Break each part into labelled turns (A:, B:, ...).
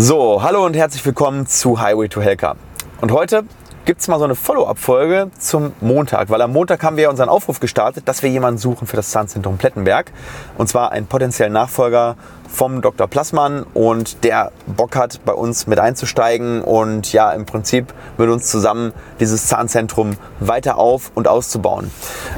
A: So, hallo und herzlich willkommen zu Highway to Helka. Und heute gibt es mal so eine Follow-up-Folge zum Montag, weil am Montag haben wir unseren Aufruf gestartet, dass wir jemanden suchen für das Zahnzentrum Plettenberg. Und zwar einen potenziellen Nachfolger vom Dr. Plassmann und der Bock hat, bei uns mit einzusteigen und ja, im Prinzip mit uns zusammen dieses Zahnzentrum weiter auf- und auszubauen.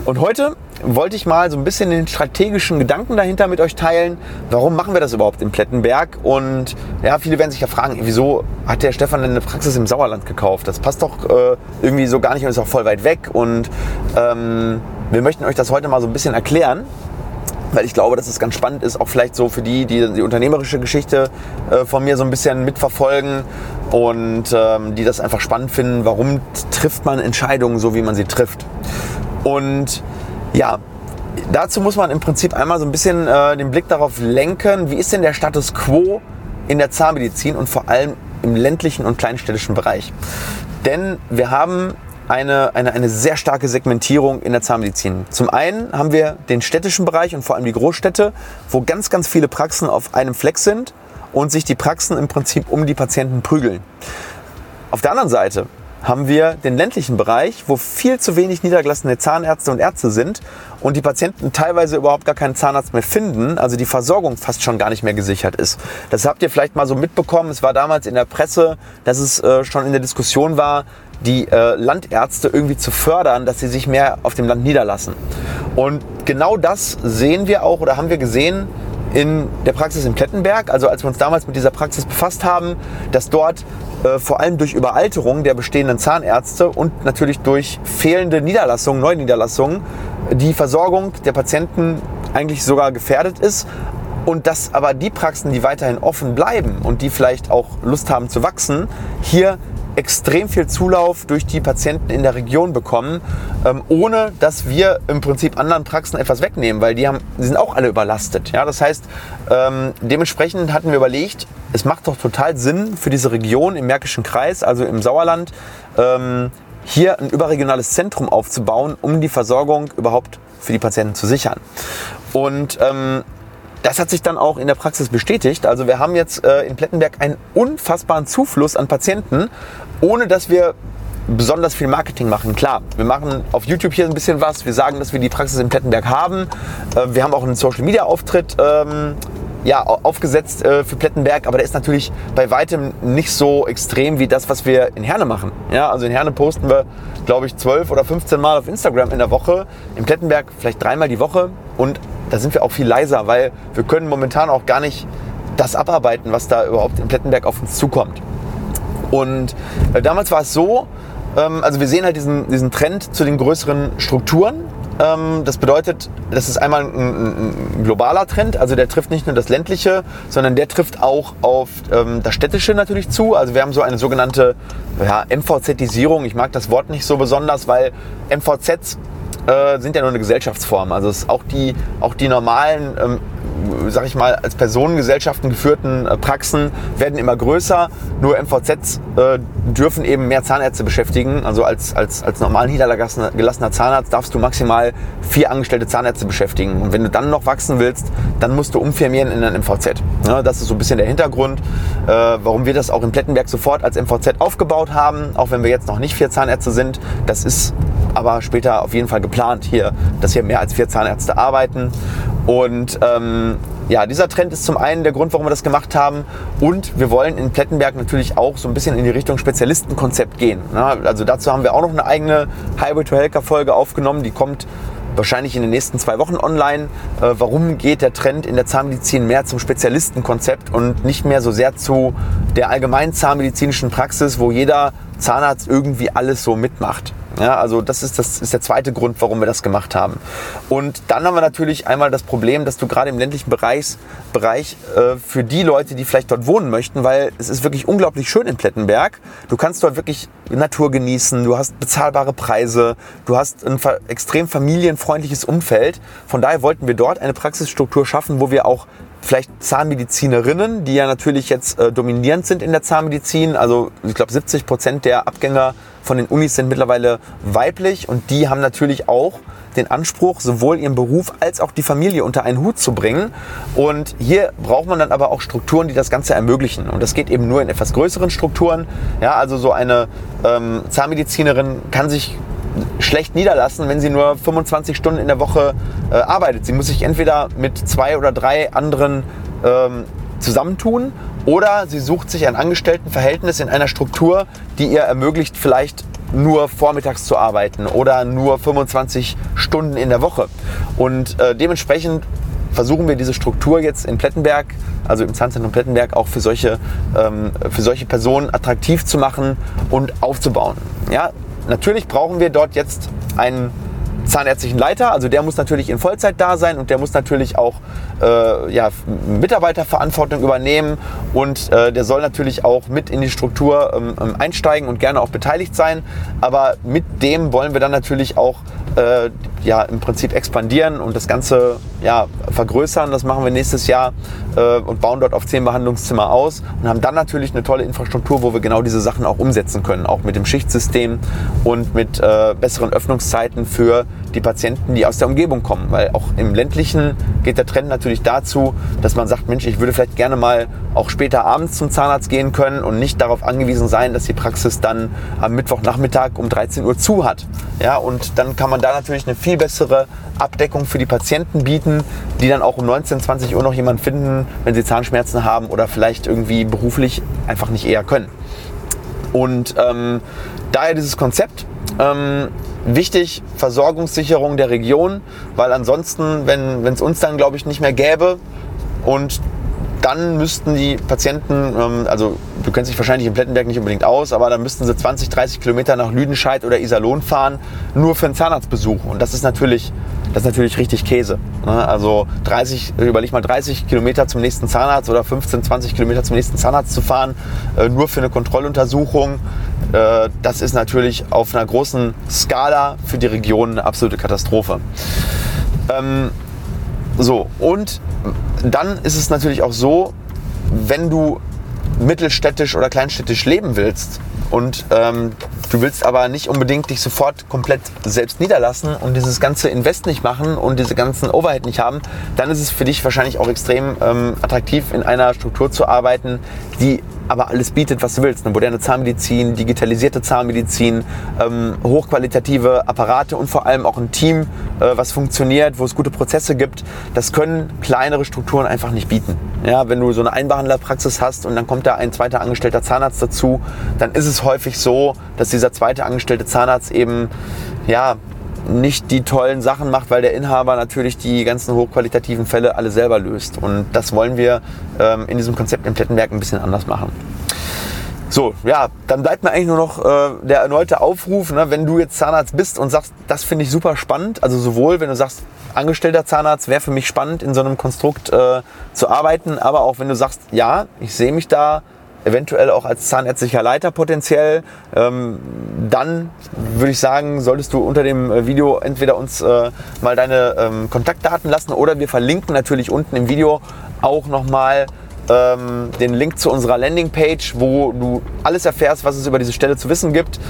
A: Und heute wollte ich mal so ein bisschen den strategischen Gedanken dahinter mit euch teilen. Warum machen wir das überhaupt in Plettenberg? Und ja, viele werden sich ja fragen, wieso hat der Stefan denn eine Praxis im Sauerland gekauft? Das passt doch äh, irgendwie so gar nicht und ist auch voll weit weg. Und ähm, wir möchten euch das heute mal so ein bisschen erklären weil ich glaube, dass es ganz spannend ist, auch vielleicht so für die, die die unternehmerische Geschichte äh, von mir so ein bisschen mitverfolgen und ähm, die das einfach spannend finden, warum trifft man Entscheidungen so, wie man sie trifft. Und ja, dazu muss man im Prinzip einmal so ein bisschen äh, den Blick darauf lenken, wie ist denn der Status quo in der Zahnmedizin und vor allem im ländlichen und kleinstädtischen Bereich. Denn wir haben eine, eine, eine sehr starke Segmentierung in der Zahnmedizin. Zum einen haben wir den städtischen Bereich und vor allem die Großstädte, wo ganz, ganz viele Praxen auf einem Fleck sind und sich die Praxen im Prinzip um die Patienten prügeln. Auf der anderen Seite haben wir den ländlichen Bereich, wo viel zu wenig niedergelassene Zahnärzte und Ärzte sind und die Patienten teilweise überhaupt gar keinen Zahnarzt mehr finden, also die Versorgung fast schon gar nicht mehr gesichert ist. Das habt ihr vielleicht mal so mitbekommen. Es war damals in der Presse, dass es äh, schon in der Diskussion war, die äh, Landärzte irgendwie zu fördern, dass sie sich mehr auf dem Land niederlassen. Und genau das sehen wir auch oder haben wir gesehen in der Praxis in Plettenberg. Also als wir uns damals mit dieser Praxis befasst haben, dass dort äh, vor allem durch Überalterung der bestehenden Zahnärzte und natürlich durch fehlende Niederlassungen, Neuniederlassungen, die Versorgung der Patienten eigentlich sogar gefährdet ist. Und dass aber die Praxen, die weiterhin offen bleiben und die vielleicht auch Lust haben zu wachsen, hier extrem viel Zulauf durch die Patienten in der Region bekommen, ähm, ohne dass wir im Prinzip anderen Praxen etwas wegnehmen, weil die, haben, die sind auch alle überlastet. Ja? Das heißt, ähm, dementsprechend hatten wir überlegt, es macht doch total Sinn für diese Region im Märkischen Kreis, also im Sauerland, ähm, hier ein überregionales Zentrum aufzubauen, um die Versorgung überhaupt für die Patienten zu sichern. Und das hat sich dann auch in der Praxis bestätigt. Also wir haben jetzt äh, in Plettenberg einen unfassbaren Zufluss an Patienten, ohne dass wir besonders viel Marketing machen. Klar, wir machen auf YouTube hier ein bisschen was. Wir sagen, dass wir die Praxis in Plettenberg haben. Äh, wir haben auch einen Social Media Auftritt ähm, ja, aufgesetzt äh, für Plettenberg, aber der ist natürlich bei weitem nicht so extrem wie das, was wir in Herne machen. Ja, also in Herne posten wir, glaube ich, 12 oder 15 Mal auf Instagram in der Woche. In Plettenberg vielleicht dreimal die Woche und da sind wir auch viel leiser, weil wir können momentan auch gar nicht das abarbeiten, was da überhaupt in Plettenberg auf uns zukommt. Und äh, damals war es so, ähm, also wir sehen halt diesen, diesen Trend zu den größeren Strukturen. Ähm, das bedeutet, das ist einmal ein, ein, globaler Trend, also der trifft nicht nur das ländliche, sondern der trifft auch auf ähm, das städtische natürlich zu. Also wir haben so eine sogenannte ja, MVZ-Isierung. Ich mag das Wort nicht so besonders, weil MVZs äh, sind ja nur eine Gesellschaftsform. Also es auch die, auch die normalen ähm, sag ich mal, als Personengesellschaften geführten äh, Praxen werden immer größer. Nur MVZs äh, dürfen eben mehr Zahnärzte beschäftigen. Also als, als, als normal niedergelassener Zahnarzt darfst du maximal vier angestellte Zahnärzte beschäftigen. Und wenn du dann noch wachsen willst, dann musst du umfirmieren in ein MVZ. Ja, das ist so ein bisschen der Hintergrund, äh, warum wir das auch in Plettenberg sofort als MVZ aufgebaut haben, auch wenn wir jetzt noch nicht vier Zahnärzte sind. Das ist aber später auf jeden Fall geplant hier, dass hier mehr als vier Zahnärzte arbeiten. Und ähm, ja, dieser Trend ist zum einen der Grund, warum wir das gemacht haben. Und wir wollen in Plettenberg natürlich auch so ein bisschen in die Richtung Spezialistenkonzept gehen. Also dazu haben wir auch noch eine eigene Highway to Helker Folge aufgenommen. Die kommt wahrscheinlich in den nächsten zwei Wochen online. Äh, warum geht der Trend in der Zahnmedizin mehr zum Spezialistenkonzept und nicht mehr so sehr zu der allgemeinen zahnmedizinischen Praxis, wo jeder Zahnarzt irgendwie alles so mitmacht? Ja, also das ist, das ist der zweite Grund, warum wir das gemacht haben. Und dann haben wir natürlich einmal das Problem, dass du gerade im ländlichen Bereich, Bereich äh, für die Leute, die vielleicht dort wohnen möchten, weil es ist wirklich unglaublich schön in Plettenberg. Du kannst dort wirklich Natur genießen, du hast bezahlbare Preise, du hast ein extrem familienfreundliches Umfeld. Von daher wollten wir dort eine Praxisstruktur schaffen, wo wir auch vielleicht Zahnmedizinerinnen, die ja natürlich jetzt äh, dominierend sind in der Zahnmedizin. Also ich glaube 70 Prozent der Abgänger von den Unis sind mittlerweile weiblich und die haben natürlich auch den Anspruch, sowohl ihren Beruf als auch die Familie unter einen Hut zu bringen. Und hier braucht man dann aber auch Strukturen, die das Ganze ermöglichen. Und das geht eben nur in etwas größeren Strukturen. Ja, also so eine ähm, Zahnmedizinerin kann sich schlecht niederlassen, wenn sie nur 25 Stunden in der Woche äh, arbeitet. Sie muss sich entweder mit zwei oder drei anderen ähm, zusammentun oder sie sucht sich ein Angestelltenverhältnis in einer Struktur, die ihr ermöglicht, vielleicht nur vormittags zu arbeiten oder nur 25 Stunden in der Woche. Und äh, dementsprechend versuchen wir diese Struktur jetzt in Plettenberg, also im Zahnzentrum Plettenberg, auch für solche, ähm, für solche Personen attraktiv zu machen und aufzubauen. Ja, natürlich brauchen wir dort jetzt einen zahnärztlichen Leiter. Also der muss natürlich in Vollzeit da sein und der muss natürlich auch äh, ja, Mitarbeiterverantwortung übernehmen und äh, der soll natürlich auch mit in die Struktur ähm, ähm, einsteigen und gerne auch beteiligt sein. Aber mit dem wollen wir dann natürlich auch äh, ja, im Prinzip expandieren und das Ganze ja, vergrößern. Das machen wir nächstes Jahr äh, und bauen dort auf zehn Behandlungszimmer aus und haben dann natürlich eine tolle Infrastruktur, wo wir genau diese Sachen auch umsetzen können, auch mit dem Schichtsystem und mit äh, besseren Öffnungszeiten für die Patienten, die aus der Umgebung kommen. Weil auch im ländlichen geht der Trend natürlich dazu, dass man sagt, Mensch, ich würde vielleicht gerne mal auch später abends zum Zahnarzt gehen können und nicht darauf angewiesen sein, dass die Praxis dann am Mittwochnachmittag um 13 Uhr zu hat. Ja, und dann kann man da natürlich eine viel bessere Abdeckung für die Patienten bieten, die dann auch um 19, 20 Uhr noch jemanden finden, wenn sie Zahnschmerzen haben oder vielleicht irgendwie beruflich einfach nicht eher können. Und ähm, daher dieses Konzept. Ähm, wichtig, Versorgungssicherung der Region, weil ansonsten, wenn es uns dann, glaube ich, nicht mehr gäbe und dann müssten die Patienten, ähm, also du kennst dich wahrscheinlich in Plettenberg nicht unbedingt aus, aber dann müssten sie 20, 30 Kilometer nach Lüdenscheid oder Iserlohn fahren, nur für einen Zahnarztbesuch. Und das ist natürlich, das ist natürlich richtig Käse. Ne? Also 30, überleg mal 30 Kilometer zum nächsten Zahnarzt oder 15, 20 Kilometer zum nächsten Zahnarzt zu fahren, äh, nur für eine Kontrolluntersuchung. Äh, das ist natürlich auf einer großen Skala für die Region eine absolute Katastrophe. Ähm, so, und dann ist es natürlich auch so, wenn du mittelstädtisch oder kleinstädtisch leben willst und ähm, du willst aber nicht unbedingt dich sofort komplett selbst niederlassen und dieses ganze Invest nicht machen und diese ganzen Overhead nicht haben, dann ist es für dich wahrscheinlich auch extrem ähm, attraktiv, in einer Struktur zu arbeiten, die aber alles bietet, was du willst. Eine moderne Zahnmedizin, digitalisierte Zahnmedizin, ähm, hochqualitative Apparate und vor allem auch ein Team, äh, was funktioniert, wo es gute Prozesse gibt. Das können kleinere Strukturen einfach nicht bieten. Ja, wenn du so eine Einbehandlerpraxis hast und dann kommt da ein zweiter angestellter Zahnarzt dazu, dann ist es häufig so, dass dieser zweite angestellte Zahnarzt eben ja, nicht die tollen Sachen macht, weil der Inhaber natürlich die ganzen hochqualitativen Fälle alle selber löst. Und das wollen wir ähm, in diesem Konzept im Plettenberg ein bisschen anders machen. So, ja, dann bleibt mir eigentlich nur noch äh, der erneute Aufruf, ne, wenn du jetzt Zahnarzt bist und sagst, das finde ich super spannend, also sowohl wenn du sagst, angestellter Zahnarzt wäre für mich spannend, in so einem Konstrukt äh, zu arbeiten, aber auch wenn du sagst, ja, ich sehe mich da eventuell auch als zahnärztlicher Leiter potenziell, ähm, dann würde ich sagen, solltest du unter dem äh, Video entweder uns äh, mal deine ähm, Kontaktdaten lassen oder wir verlinken natürlich unten im Video auch nochmal ähm, den Link zu unserer Landingpage, wo du alles erfährst, was es über diese Stelle zu wissen gibt,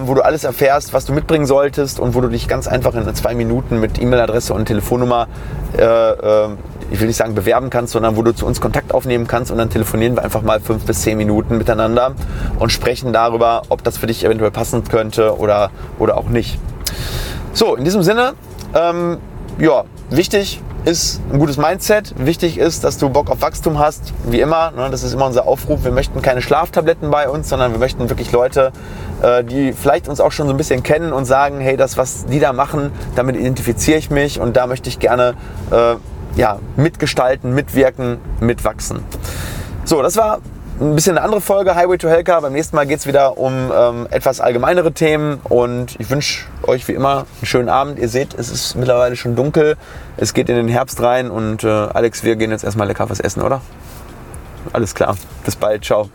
A: wo du alles erfährst, was du mitbringen solltest und wo du dich ganz einfach in zwei Minuten mit E-Mail-Adresse und Telefonnummer äh, ich will nicht sagen bewerben kannst, sondern wo du zu uns Kontakt aufnehmen kannst und dann telefonieren wir einfach mal fünf bis zehn Minuten miteinander und sprechen darüber, ob das für dich eventuell passen könnte oder, oder auch nicht. So, in diesem Sinne, ähm, ja, wichtig ist ein gutes Mindset. Wichtig ist, dass du Bock auf Wachstum hast. Wie immer, ne, das ist immer unser Aufruf. Wir möchten keine Schlaftabletten bei uns, sondern wir möchten wirklich Leute, äh, die vielleicht uns auch schon so ein bisschen kennen und sagen, hey, das, was die da machen, damit identifiziere ich mich und da möchte ich gerne äh, ja, mitgestalten, mitwirken, mitwachsen. So, das war ein bisschen eine andere Folge, Highway to Helka. Beim nächsten Mal geht es wieder um ähm, etwas allgemeinere Themen und ich wünsche euch wie immer einen schönen Abend. Ihr seht, es ist mittlerweile schon dunkel, es geht in den Herbst rein und äh, Alex, wir gehen jetzt erstmal lecker was essen, oder? Alles klar, bis bald, ciao.